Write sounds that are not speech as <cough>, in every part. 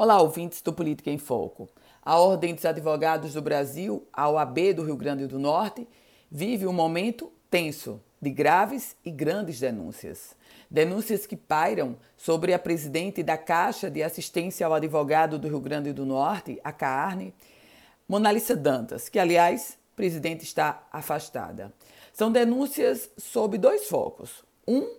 Olá, ouvintes do Política em Foco. A Ordem dos Advogados do Brasil, a OAB do Rio Grande do Norte, vive um momento tenso de graves e grandes denúncias. Denúncias que pairam sobre a presidente da Caixa de Assistência ao Advogado do Rio Grande do Norte, a CARNE, Monalissa Dantas, que, aliás, presidente está afastada. São denúncias sob dois focos. Um,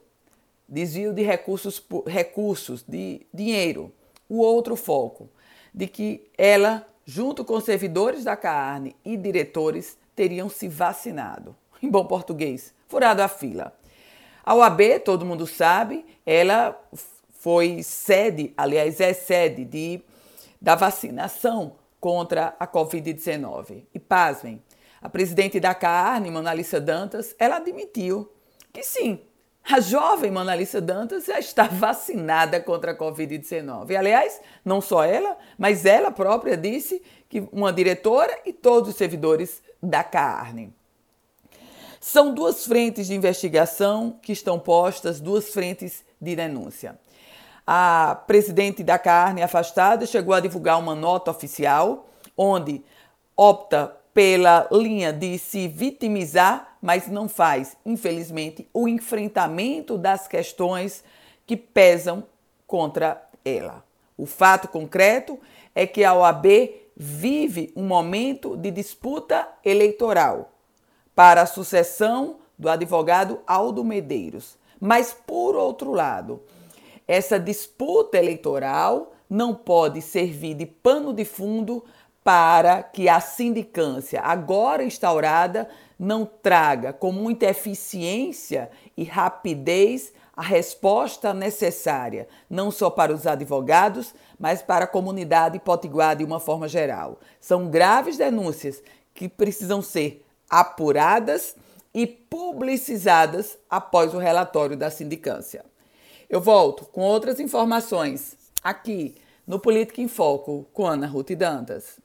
desvio de recursos, recursos de dinheiro o outro foco, de que ela, junto com servidores da carne e diretores, teriam se vacinado. <laughs> Em bom português, furado a fila. A OAB, todo mundo sabe, ela foi sede, aliás, é sede de, da vacinação contra a Covid-19. E pasmem, a presidente da carne, Monalissa Dantas, ela admitiu que sim, a jovem Monalisa Dantas já está <laughs> vacinada contra a Covid-19. Aliás, não só ela, mas ela própria disse que uma diretora e todos os servidores da carne. São duas frentes de investigação que estão postas, duas frentes de denúncia. A presidente da carne afastada chegou a divulgar uma nota oficial onde opta pela linha de se vitimizar, mas não faz, infelizmente, o enfrentamento das questões que pesam contra ela. O fato concreto é que a OAB vive um momento de disputa eleitoral para a sucessão do advogado Aldo Medeiros. Mas, por outro lado, essa disputa eleitoral não pode servir de pano de fundo para que a sindicância, agora instaurada, não traga com muita eficiência e rapidez a resposta necessária, não só para os advogados, mas para a comunidade potiguar de uma forma geral. São graves denúncias que precisam ser apuradas e publicizadas após o relatório da sindicância. Eu volto com outras informações aqui no Política em Foco com Ana Ruth Dantas.